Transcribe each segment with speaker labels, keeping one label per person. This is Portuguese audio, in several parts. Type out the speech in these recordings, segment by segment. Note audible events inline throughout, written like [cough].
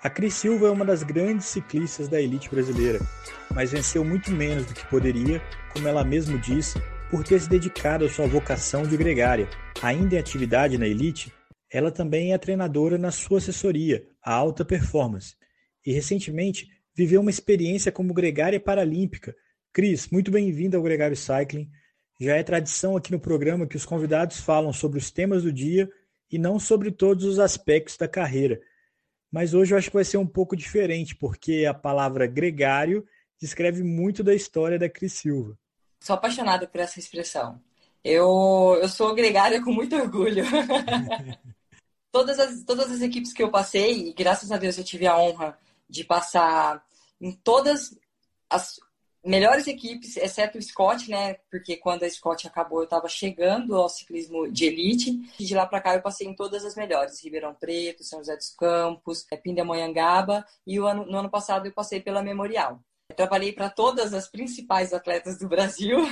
Speaker 1: A Cris Silva é uma das grandes ciclistas da elite brasileira, mas venceu muito menos do que poderia, como ela mesmo diz, por ter se dedicado à sua vocação de gregária. Ainda em atividade na elite, ela também é treinadora na sua assessoria, a Alta Performance, e recentemente viveu uma experiência como gregária paralímpica. Cris, muito bem-vinda ao Gregário Cycling. Já é tradição aqui no programa que os convidados falam sobre os temas do dia e não sobre todos os aspectos da carreira. Mas hoje eu acho que vai ser um pouco diferente, porque a palavra gregário descreve muito da história da Cris Silva.
Speaker 2: Sou apaixonada por essa expressão. Eu, eu sou gregária com muito orgulho. [laughs] todas, as, todas as equipes que eu passei, e graças a Deus eu tive a honra de passar em todas as melhores equipes, exceto o Scott, né? Porque quando a Scott acabou, eu estava chegando ao ciclismo de elite. E de lá para cá, eu passei em todas as melhores: Ribeirão Preto, São José dos Campos, é, Pindamonhangaba. E ano, no ano passado, eu passei pela Memorial. Eu trabalhei para todas as principais atletas do Brasil. [laughs]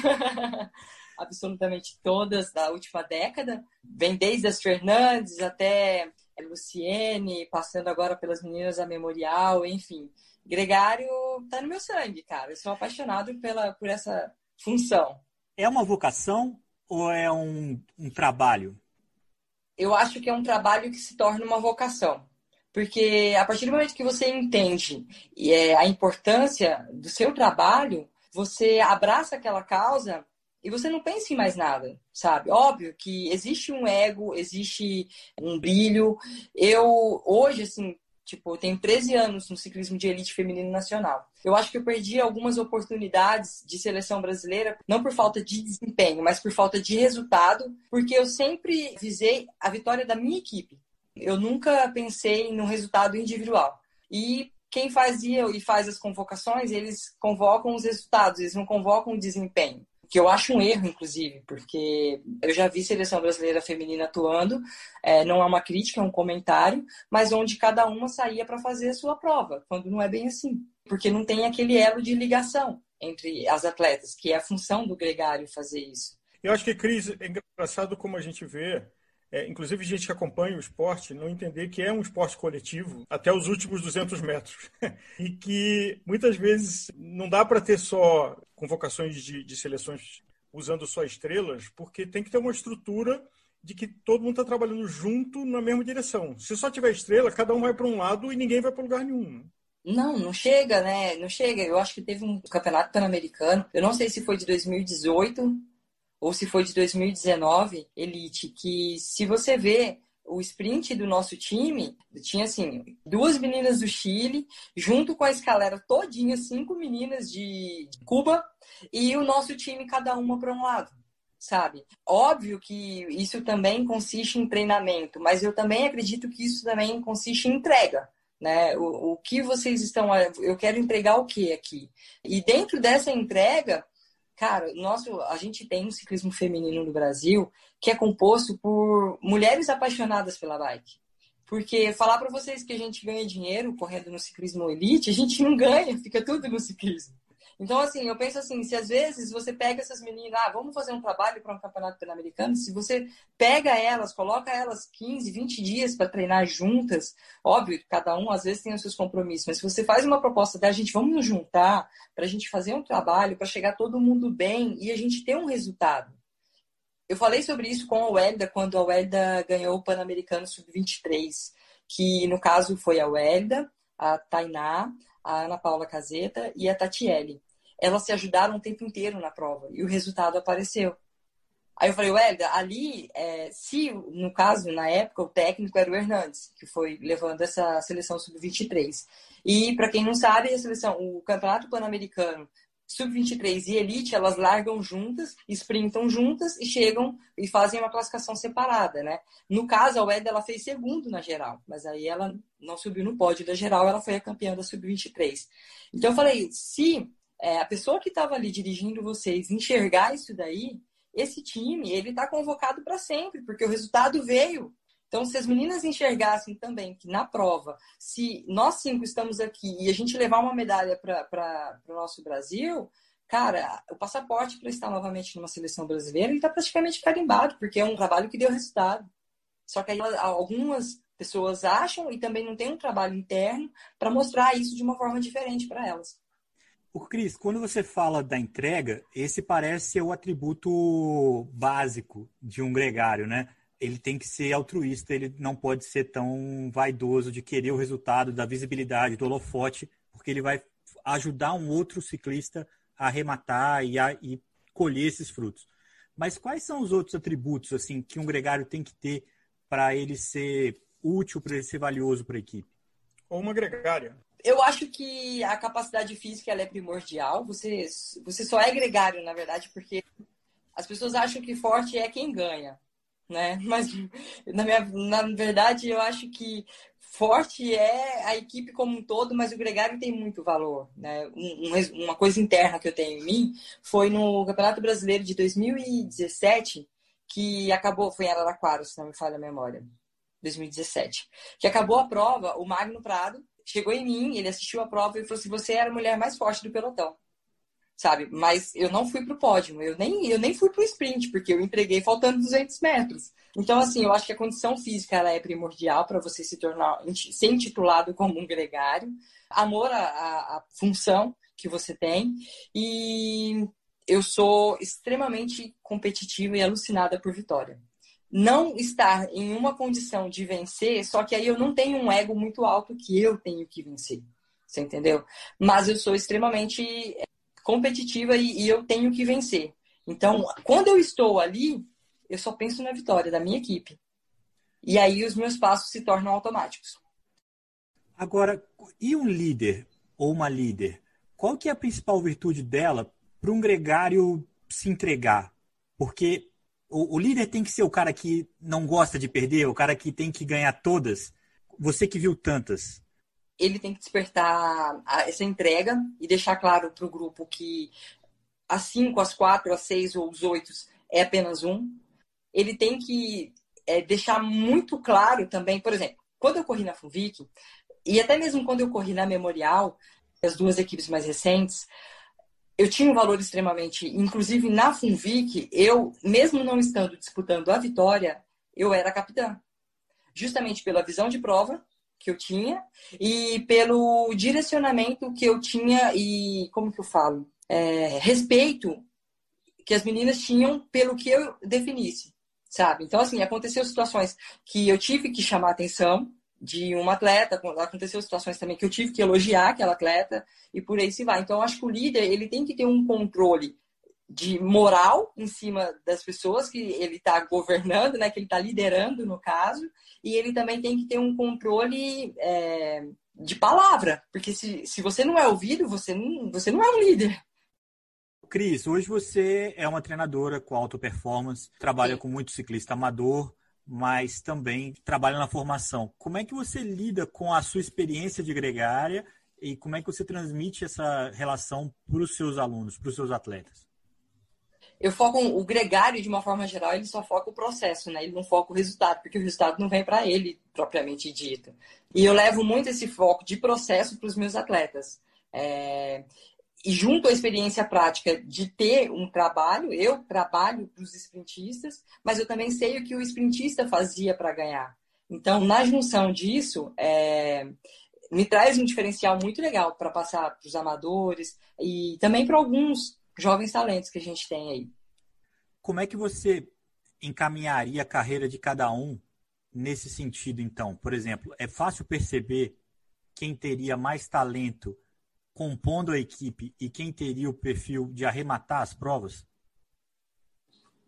Speaker 2: absolutamente todas da última década. Vem desde as Fernandes até Luciene, passando agora pelas meninas da Memorial, enfim gregário tá no meu sangue, cara. Eu sou apaixonado pela, por essa função.
Speaker 1: É uma vocação ou é um, um trabalho?
Speaker 2: Eu acho que é um trabalho que se torna uma vocação. Porque a partir do momento que você entende é, a importância do seu trabalho, você abraça aquela causa e você não pensa em mais nada, sabe? Óbvio que existe um ego, existe um brilho. Eu, hoje, assim, Tipo, eu tenho 13 anos no ciclismo de elite feminino nacional. Eu acho que eu perdi algumas oportunidades de seleção brasileira, não por falta de desempenho, mas por falta de resultado, porque eu sempre visei a vitória da minha equipe. Eu nunca pensei no resultado individual. E quem fazia e faz as convocações, eles convocam os resultados, eles não convocam o desempenho que eu acho um erro, inclusive, porque eu já vi seleção brasileira feminina atuando, é, não é uma crítica, é um comentário, mas onde cada uma saía para fazer a sua prova, quando não é bem assim, porque não tem aquele elo de ligação entre as atletas, que é a função do gregário fazer isso.
Speaker 3: Eu acho que, Cris, é engraçado como a gente vê é, inclusive gente que acompanha o esporte, não entender que é um esporte coletivo até os últimos 200 metros. [laughs] e que muitas vezes não dá para ter só convocações de, de seleções usando só estrelas, porque tem que ter uma estrutura de que todo mundo está trabalhando junto na mesma direção. Se só tiver estrela, cada um vai para um lado e ninguém vai para lugar nenhum.
Speaker 2: Não, não chega, né? Não chega. Eu acho que teve um campeonato pan-americano. Eu não sei se foi de 2018 ou se foi de 2019, Elite, que se você vê o sprint do nosso time, tinha assim, duas meninas do Chile, junto com a escalera todinha, cinco meninas de Cuba, e o nosso time, cada uma para um lado, sabe? Óbvio que isso também consiste em treinamento, mas eu também acredito que isso também consiste em entrega. Né? O, o que vocês estão. Eu quero entregar o que aqui? E dentro dessa entrega, Cara, nosso, a gente tem um ciclismo feminino no Brasil que é composto por mulheres apaixonadas pela bike. Porque falar para vocês que a gente ganha dinheiro correndo no ciclismo elite, a gente não ganha, fica tudo no ciclismo. Então, assim, eu penso assim, se às vezes você pega essas meninas, ah, vamos fazer um trabalho para um campeonato pan-americano, se você pega elas, coloca elas 15, 20 dias para treinar juntas, óbvio, cada um às vezes tem os seus compromissos, mas se você faz uma proposta da gente, vamos nos juntar para a gente fazer um trabalho, para chegar todo mundo bem e a gente ter um resultado. Eu falei sobre isso com a Welda quando a Welda ganhou o Pan-Americano Sub-23, que no caso foi a Welda, a Tainá, a Ana Paula Caseta e a Tatiele elas se ajudaram o tempo inteiro na prova e o resultado apareceu. Aí eu falei, Hélida, ali, é, se no caso, na época, o técnico era o Hernandes, que foi levando essa seleção sub-23. E, para quem não sabe, a seleção, o Campeonato Pan-Americano sub-23 e elite, elas largam juntas, sprintam juntas e chegam e fazem uma classificação separada, né? No caso, a Wed, ela fez segundo na geral, mas aí ela não subiu no pódio da geral, ela foi a campeã da sub-23. Então eu falei, se é, a pessoa que estava ali dirigindo vocês enxergar isso daí, esse time, ele está convocado para sempre, porque o resultado veio. Então, se as meninas enxergassem também que na prova, se nós cinco estamos aqui e a gente levar uma medalha para o nosso Brasil, cara, o passaporte para estar novamente numa seleção brasileira está praticamente carimbado, porque é um trabalho que deu resultado. Só que aí algumas pessoas acham e também não tem um trabalho interno para mostrar isso de uma forma diferente para elas.
Speaker 1: O Cris, quando você fala da entrega, esse parece ser o atributo básico de um gregário, né? Ele tem que ser altruísta, ele não pode ser tão vaidoso de querer o resultado da visibilidade, do holofote, porque ele vai ajudar um outro ciclista a arrematar e, a, e colher esses frutos. Mas quais são os outros atributos assim que um gregário tem que ter para ele ser útil, para ele ser valioso para a equipe?
Speaker 3: Ou uma gregária.
Speaker 2: Eu acho que a capacidade física é primordial. Você, você só é gregário, na verdade, porque as pessoas acham que forte é quem ganha, né? [laughs] Mas na, minha, na verdade eu acho que forte é a equipe como um todo, mas o gregário tem muito valor. Né? Um, uma coisa interna que eu tenho em mim foi no Campeonato Brasileiro de 2017, que acabou, foi em Araraquara, se não me falha a memória, 2017, que acabou a prova, o Magno Prado chegou em mim, ele assistiu a prova e falou assim, você era a mulher mais forte do pelotão sabe? Mas eu não fui pro pódio, eu nem, eu nem fui pro sprint, porque eu entreguei faltando 200 metros. Então, assim, eu acho que a condição física ela é primordial para você se tornar, ser intitulado como um gregário, amor à, à, à função que você tem, e eu sou extremamente competitiva e alucinada por vitória. Não estar em uma condição de vencer, só que aí eu não tenho um ego muito alto que eu tenho que vencer. Você entendeu? Mas eu sou extremamente competitiva e, e eu tenho que vencer. Então, quando eu estou ali, eu só penso na vitória da minha equipe. E aí os meus passos se tornam automáticos.
Speaker 1: Agora, e um líder ou uma líder? Qual que é a principal virtude dela para um gregário se entregar? Porque o, o, líder tem que ser o cara que não gosta de perder, o cara que tem que ganhar todas. Você que viu tantas,
Speaker 2: ele tem que despertar essa entrega e deixar claro para o grupo que as cinco, as quatro, as seis ou os oito é apenas um. Ele tem que é, deixar muito claro também, por exemplo, quando eu corri na Funvic, e até mesmo quando eu corri na Memorial, as duas equipes mais recentes, eu tinha um valor extremamente. Inclusive na Funvic, eu, mesmo não estando disputando a vitória, eu era capitã. Justamente pela visão de prova que eu tinha e pelo direcionamento que eu tinha e como que eu falo é, respeito que as meninas tinham pelo que eu definisse sabe então assim aconteceu situações que eu tive que chamar atenção de uma atleta aconteceu situações também que eu tive que elogiar aquela atleta e por aí se vai então eu acho que o líder ele tem que ter um controle de moral em cima das pessoas que ele está governando, né, que ele está liderando no caso, e ele também tem que ter um controle é, de palavra, porque se, se você não é ouvido, você não, você não é um líder.
Speaker 1: Cris, hoje você é uma treinadora com alta performance, trabalha Sim. com muito ciclista amador, mas também trabalha na formação. Como é que você lida com a sua experiência de gregária e como é que você transmite essa relação para os seus alunos, para os seus atletas?
Speaker 2: eu foco o gregário de uma forma geral, ele só foca o processo, né? Ele não foca o resultado, porque o resultado não vem para ele propriamente dito. E eu levo muito esse foco de processo para os meus atletas. É... E junto à experiência prática de ter um trabalho, eu trabalho para os sprintistas, mas eu também sei o que o sprintista fazia para ganhar. Então, na junção disso, é... me traz um diferencial muito legal para passar para os amadores e também para alguns jovens talentos que a gente tem aí.
Speaker 1: Como é que você encaminharia a carreira de cada um nesse sentido, então? Por exemplo, é fácil perceber quem teria mais talento compondo a equipe e quem teria o perfil de arrematar as provas?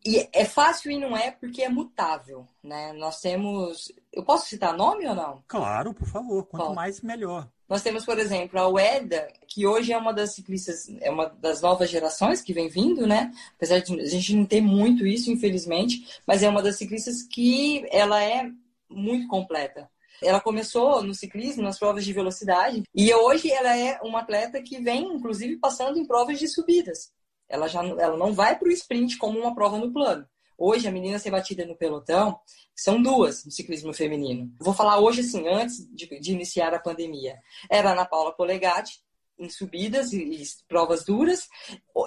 Speaker 2: E é fácil e não é porque é mutável, né? Nós temos. Eu posso citar nome ou não?
Speaker 1: Claro, por favor. Quanto mais, melhor.
Speaker 2: Nós temos, por exemplo, a Ueda, que hoje é uma das ciclistas, é uma das novas gerações que vem vindo, né? Apesar de a gente não ter muito isso, infelizmente, mas é uma das ciclistas que ela é muito completa. Ela começou no ciclismo, nas provas de velocidade, e hoje ela é uma atleta que vem, inclusive, passando em provas de subidas. Ela já ela não vai para o sprint como uma prova no plano. Hoje, a menina ser batida no pelotão são duas no ciclismo feminino. Vou falar hoje, assim, antes de, de iniciar a pandemia. Era a Ana Paula Polegatti, em subidas e, e provas duras,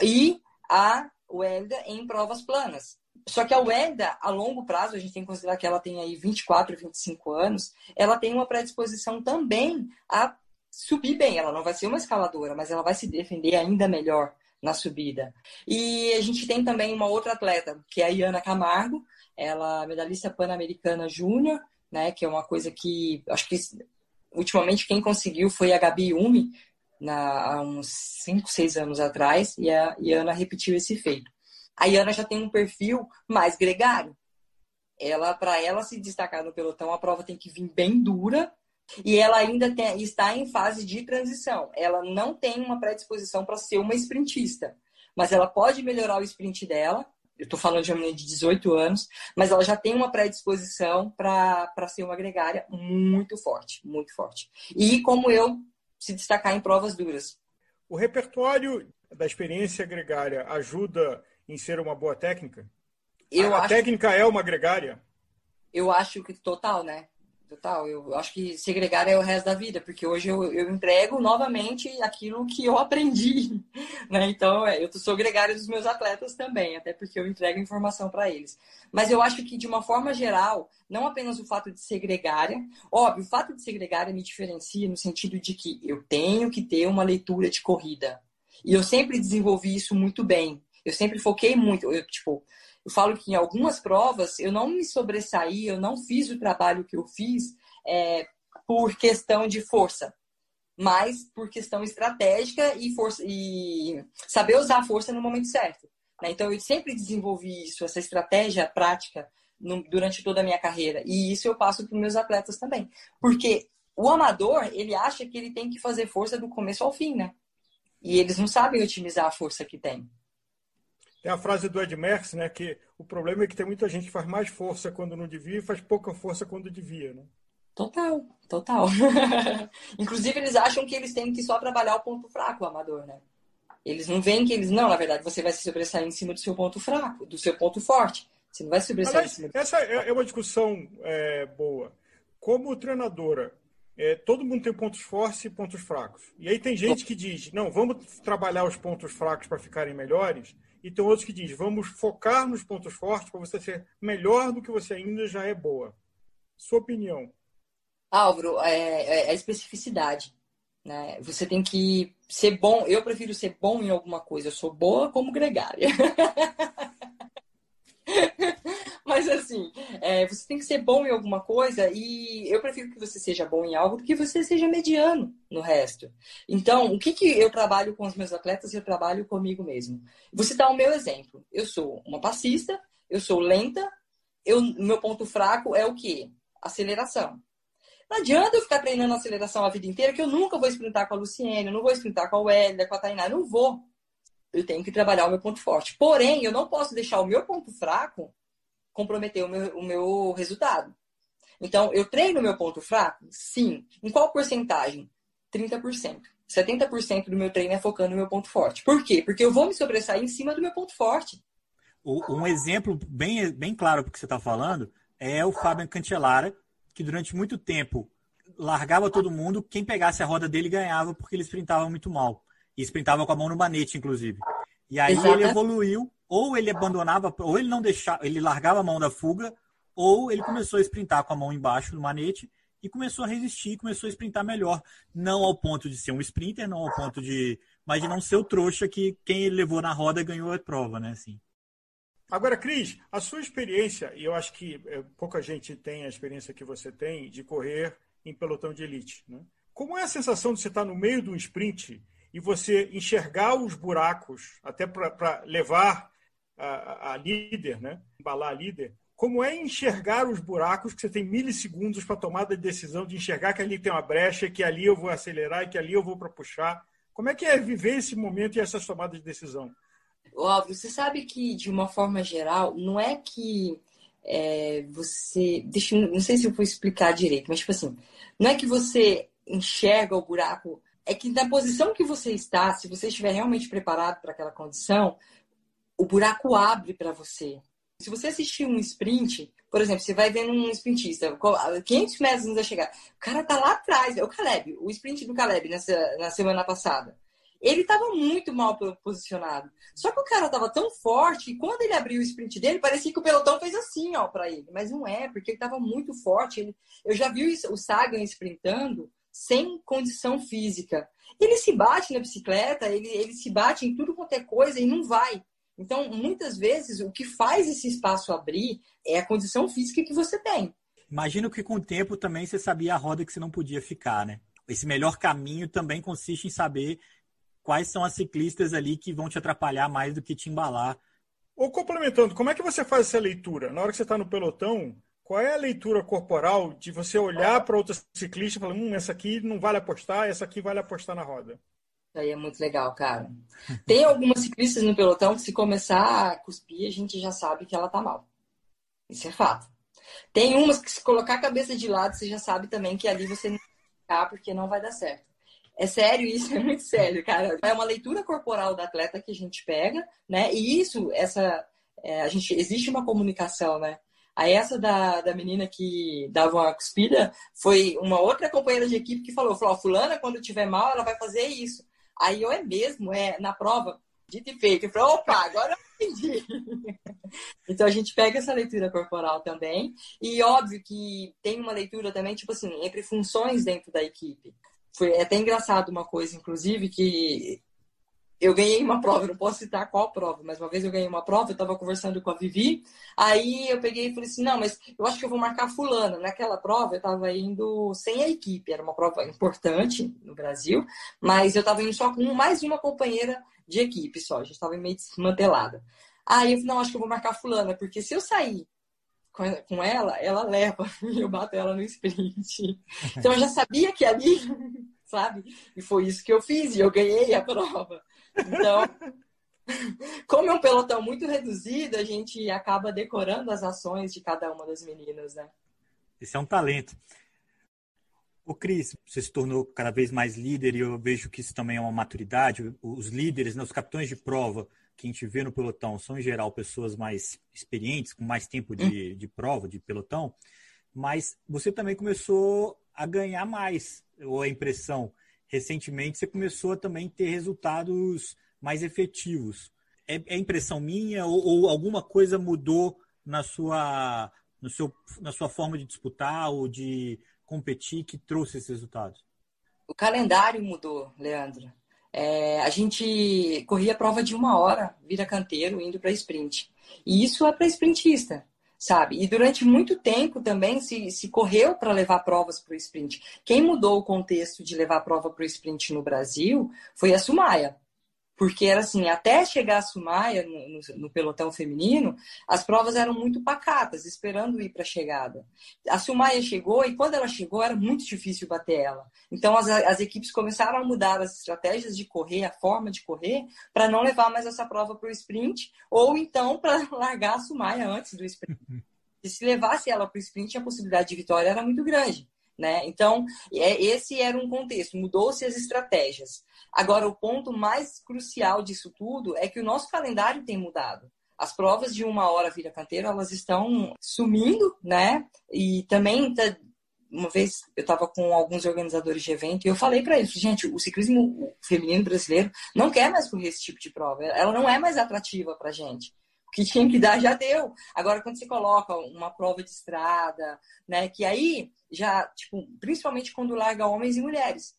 Speaker 2: e a Welda em provas planas. Só que a Wenda, a longo prazo, a gente tem que considerar que ela tem aí 24, 25 anos, ela tem uma predisposição também a subir bem. Ela não vai ser uma escaladora, mas ela vai se defender ainda melhor na subida. E a gente tem também uma outra atleta, que é a Iana Camargo, ela é medalhista pan-americana júnior, né, que é uma coisa que acho que ultimamente quem conseguiu foi a Gabi Umi, na, há uns 5, 6 anos atrás, e a Iana repetiu esse feito. A Iana já tem um perfil mais gregário. Ela, para ela se destacar no pelotão, a prova tem que vir bem dura e ela ainda tem, está em fase de transição. Ela não tem uma predisposição para ser uma sprintista, mas ela pode melhorar o sprint dela. Eu estou falando de uma menina de 18 anos, mas ela já tem uma predisposição para ser uma gregária muito forte, muito forte. E como eu, se destacar em provas duras.
Speaker 3: O repertório da experiência gregária ajuda em ser uma boa técnica?
Speaker 2: Eu
Speaker 3: a,
Speaker 2: acho...
Speaker 3: técnica é uma gregária?
Speaker 2: Eu acho que total, né? Total. Eu acho que segregar é o resto da vida, porque hoje eu, eu entrego novamente aquilo que eu aprendi, [laughs] né? Então, é, eu sou gregário dos meus atletas também, até porque eu entrego informação para eles. Mas eu acho que, de uma forma geral, não apenas o fato de ser gregária, óbvio, o fato de ser gregária me diferencia no sentido de que eu tenho que ter uma leitura de corrida. E eu sempre desenvolvi isso muito bem. Eu sempre foquei muito, eu, tipo, eu falo que em algumas provas eu não me sobressaí, eu não fiz o trabalho que eu fiz é, por questão de força, mas por questão estratégica e, força, e saber usar a força no momento certo. Né? Então eu sempre desenvolvi isso, essa estratégia prática no, durante toda a minha carreira. E isso eu passo para meus atletas também. Porque o amador, ele acha que ele tem que fazer força do começo ao fim, né? E eles não sabem otimizar a força que tem.
Speaker 3: Tem a frase do Ed Merckx, né, que o problema é que tem muita gente que faz mais força quando não devia e faz pouca força quando devia, né?
Speaker 2: Total, total. [laughs] Inclusive, eles acham que eles têm que só trabalhar o ponto fraco, o amador, né? Eles não veem que eles. Não, na verdade, você vai se sobressair em cima do seu ponto fraco, do seu ponto forte. Você não vai se sobressair Aliás, em cima do
Speaker 3: Essa é, é uma discussão é, boa. Como treinadora, é, todo mundo tem pontos fortes e pontos fracos. E aí tem gente que diz: não, vamos trabalhar os pontos fracos para ficarem melhores e tem outros que dizem, vamos focar nos pontos fortes para você ser melhor do que você ainda já é boa. Sua opinião?
Speaker 2: Álvaro, é, é, é a especificidade. Né? Você tem que ser bom. Eu prefiro ser bom em alguma coisa. Eu sou boa como gregária. [laughs] Mas assim, é, você tem que ser bom em alguma coisa e eu prefiro que você seja bom em algo do que você seja mediano no resto. Então, o que, que eu trabalho com os meus atletas? Eu trabalho comigo mesmo. Vou citar o meu exemplo. Eu sou uma passista, eu sou lenta, eu, meu ponto fraco é o quê? Aceleração. Não adianta eu ficar treinando aceleração a vida inteira, que eu nunca vou sprintar com a Luciene, eu não vou sprintar com a Wélida, com a Tainá, não vou. Eu tenho que trabalhar o meu ponto forte. Porém, eu não posso deixar o meu ponto fraco comprometer o meu, o meu resultado. Então, eu treino o meu ponto fraco? Sim. Em qual porcentagem? 30%. 70% do meu treino é focando no meu ponto forte. Por quê? Porque eu vou me sobressair em cima do meu ponto forte.
Speaker 1: Um exemplo bem, bem claro que você está falando é o Fábio Cancellara, que durante muito tempo largava todo mundo, quem pegasse a roda dele ganhava porque ele sprintava muito mal. E sprintava com a mão no manete, inclusive. E aí Exato. ele evoluiu ou ele abandonava, ou ele não deixava, ele largava a mão da fuga, ou ele começou a sprintar com a mão embaixo do manete e começou a resistir, começou a sprintar melhor. Não ao ponto de ser um sprinter, não ao ponto de. Mas de não ser o trouxa que quem ele levou na roda ganhou a prova, né? Assim.
Speaker 3: Agora, Cris, a sua experiência, e eu acho que é, pouca gente tem a experiência que você tem de correr em pelotão de elite, né? Como é a sensação de você estar no meio de um sprint e você enxergar os buracos, até para levar a, a líder, né? embalar a líder, como é enxergar os buracos que você tem milissegundos para tomada de decisão, de enxergar que ali tem uma brecha, que ali eu vou acelerar e que ali eu vou para puxar. Como é que é viver esse momento e essas tomadas de decisão?
Speaker 2: Óbvio, você sabe que, de uma forma geral, não é que é, você. Deixa, não sei se eu vou explicar direito, mas, tipo assim, não é que você enxerga o buraco, é que na posição que você está, se você estiver realmente preparado para aquela condição, o buraco abre para você. Se você assistir um sprint, por exemplo, você vai vendo um sprintista, 500 metros antes de chegar, o cara tá lá atrás, é o Caleb, o sprint do Caleb nessa, na semana passada. ele estava muito mal posicionado. Só que o cara estava tão forte que quando ele abriu o sprint dele, parecia que o pelotão fez assim, ó, para ele. Mas não é, porque ele estava muito forte. Ele... Eu já vi o Sagan sprintando sem condição física. Ele se bate na bicicleta, ele, ele se bate em tudo quanto é coisa e não vai. Então, muitas vezes, o que faz esse espaço abrir é a condição física que você tem.
Speaker 1: Imagino que com o tempo também você sabia a roda que você não podia ficar, né? Esse melhor caminho também consiste em saber quais são as ciclistas ali que vão te atrapalhar mais do que te embalar.
Speaker 3: Ou complementando, como é que você faz essa leitura? Na hora que você está no pelotão, qual é a leitura corporal de você olhar para outra ciclista e falar, hum, essa aqui não vale apostar, essa aqui vale apostar na roda?
Speaker 2: Isso aí é muito legal, cara. Tem algumas ciclistas no pelotão que se começar a cuspir, a gente já sabe que ela tá mal. Isso é fato. Tem umas que se colocar a cabeça de lado, você já sabe também que ali você não vai ficar porque não vai dar certo. É sério isso, é muito sério, cara. É uma leitura corporal da atleta que a gente pega, né? E isso, essa, é, a gente existe uma comunicação, né? Aí essa da, da menina que dava uma cuspida foi uma outra companheira de equipe que falou, falou, fulana, quando tiver mal, ela vai fazer isso. Aí eu é mesmo, é na prova, dito e feito. Eu falei, opa, agora eu entendi. [laughs] então a gente pega essa leitura corporal também. E óbvio que tem uma leitura também, tipo assim, entre funções dentro da equipe. Foi até engraçado uma coisa, inclusive, que eu ganhei uma prova, não posso citar qual prova, mas uma vez eu ganhei uma prova, eu estava conversando com a Vivi, aí eu peguei e falei assim, não, mas eu acho que eu vou marcar fulana. Naquela prova eu estava indo sem a equipe, era uma prova importante no Brasil, mas eu estava indo só com mais uma companheira de equipe só, a gente estava meio desmantelada. Aí eu falei, não, acho que eu vou marcar fulana, porque se eu sair com ela, ela leva e [laughs] eu bato ela no sprint. Então eu já sabia que ali, [laughs] sabe? E foi isso que eu fiz e eu ganhei a prova. Então, [laughs] como é um pelotão muito reduzido, a gente acaba decorando as ações de cada uma das meninas, né?
Speaker 1: Esse é um talento. O Cris, você se tornou cada vez mais líder e eu vejo que isso também é uma maturidade. Os líderes, né, os capitães de prova que a gente vê no pelotão são, em geral, pessoas mais experientes, com mais tempo de, de prova, de pelotão. Mas você também começou a ganhar mais, ou a impressão recentemente você começou a também ter resultados mais efetivos. É, é impressão minha ou, ou, alguma coisa mudou na sua, no seu, na sua forma de disputar ou de competir que trouxe esses resultados?
Speaker 2: O calendário mudou, Leandro. É, a gente corria a prova de uma hora, vira canteiro, indo para sprint. E isso é para sprintista sabe? E durante muito tempo também se, se correu para levar provas para o sprint. Quem mudou o contexto de levar prova para o sprint no Brasil foi a Sumaia. Porque era assim, até chegar a Sumaia no, no, no, pelotão feminino, as provas eram muito pacatas, esperando ir para a chegada. A Sumaia chegou e quando ela chegou era muito difícil bater ela. Então as, as equipes começaram a mudar as estratégias de correr, a forma de correr, para não levar mais essa prova para o sprint, ou então para [laughs] largar a Sumaia antes do sprint. E [laughs] se levasse ela para o sprint, a possibilidade de vitória era muito grande. Né? Então, é, esse era um contexto, mudou-se as estratégias. Agora, o ponto mais crucial disso tudo é que o nosso calendário tem mudado. As provas de uma hora vira canteiro, elas estão sumindo, né? E também, tá, uma vez eu estava com alguns organizadores de evento e eu falei para eles, gente, o ciclismo feminino brasileiro não quer mais correr esse tipo de prova. Ela não é mais atrativa para gente que tinha que dar já deu. Agora, quando você coloca uma prova de estrada, né, que aí já, tipo, principalmente quando larga homens e mulheres,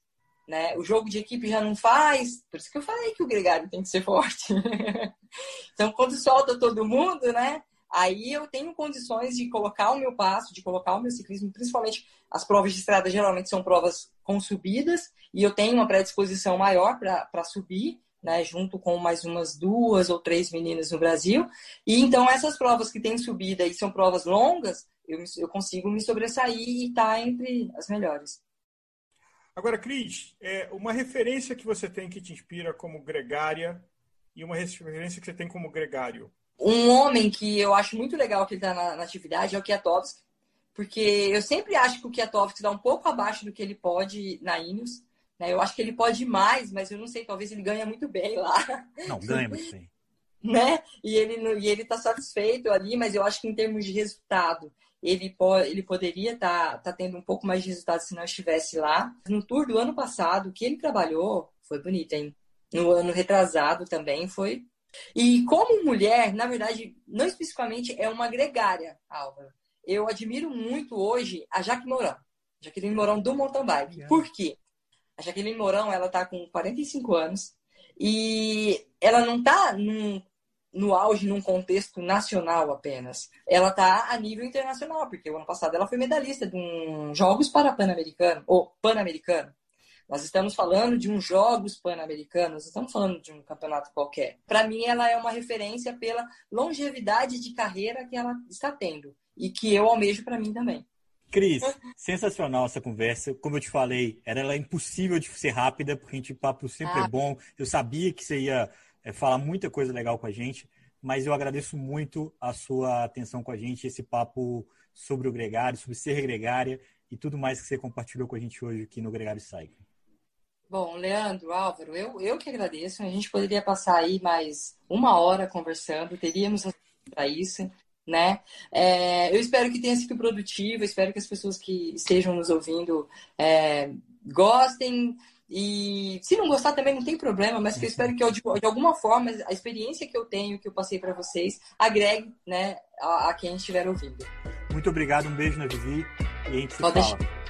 Speaker 2: né, o jogo de equipe já não faz, por isso que eu falei que o gregário tem que ser forte. [laughs] então, quando solta todo mundo, né, aí eu tenho condições de colocar o meu passo, de colocar o meu ciclismo, principalmente as provas de estrada geralmente são provas com subidas, e eu tenho uma predisposição maior para subir, né, junto com mais umas duas ou três meninas no Brasil. E então essas provas que têm subida e são provas longas, eu, eu consigo me sobressair e estar tá entre as melhores.
Speaker 3: Agora, Cris, é uma referência que você tem que te inspira como gregária e uma referência que você tem como gregário.
Speaker 2: Um homem que eu acho muito legal que ele está na, na, atividade é o Kiatowski, porque eu sempre acho que o Kiatowski está um pouco abaixo do que ele pode na Ineos. Né? Eu acho que ele pode mais, mas eu não sei, talvez ele ganha muito bem lá.
Speaker 1: Não, ganha [laughs] muito bem.
Speaker 2: né? E ele e ele está satisfeito ali, mas eu acho que em termos de resultado, ele, pode, ele poderia estar tá, tá tendo um pouco mais de resultado se não estivesse lá. No tour do ano passado, o que ele trabalhou foi bonito, hein? no ano retrasado também foi. E como mulher, na verdade, não especificamente é uma gregária, Álvaro. Eu admiro muito hoje a Jaque Mourão. Jaqueline Mourão do mountain bike. Por quê? Jaqueline Mourão, ela tá com 45 anos e ela não tá num, no auge num contexto nacional apenas. Ela tá a nível internacional, porque o ano passado ela foi medalhista de um Jogos para Pan-Americano, ou Pan-Americano. Nós estamos falando de uns Jogos Pan-Americanos, estamos falando de um campeonato qualquer. Para mim, ela é uma referência pela longevidade de carreira que ela está tendo e que eu almejo para mim também.
Speaker 1: Cris, sensacional essa conversa. Como eu te falei, era ela impossível de ser rápida, porque a gente, o papo sempre é ah. é bom. Eu sabia que você ia é, falar muita coisa legal com a gente, mas eu agradeço muito a sua atenção com a gente, esse papo sobre o gregário, sobre ser gregária e tudo mais que você compartilhou com a gente hoje aqui no Gregário Cycling.
Speaker 2: Bom, Leandro, Álvaro, eu, eu que agradeço. A gente poderia passar aí mais uma hora conversando, teríamos para isso, né? É, eu espero que tenha sido produtivo, espero que as pessoas que estejam nos ouvindo é, gostem. E se não gostar também não tem problema, mas que eu espero que eu, de, de alguma forma a experiência que eu tenho, que eu passei para vocês, agregue né, a, a, quem estiver ouvindo.
Speaker 1: Muito obrigado, um beijo na Vivi e a gente se Pode fala. Deixar.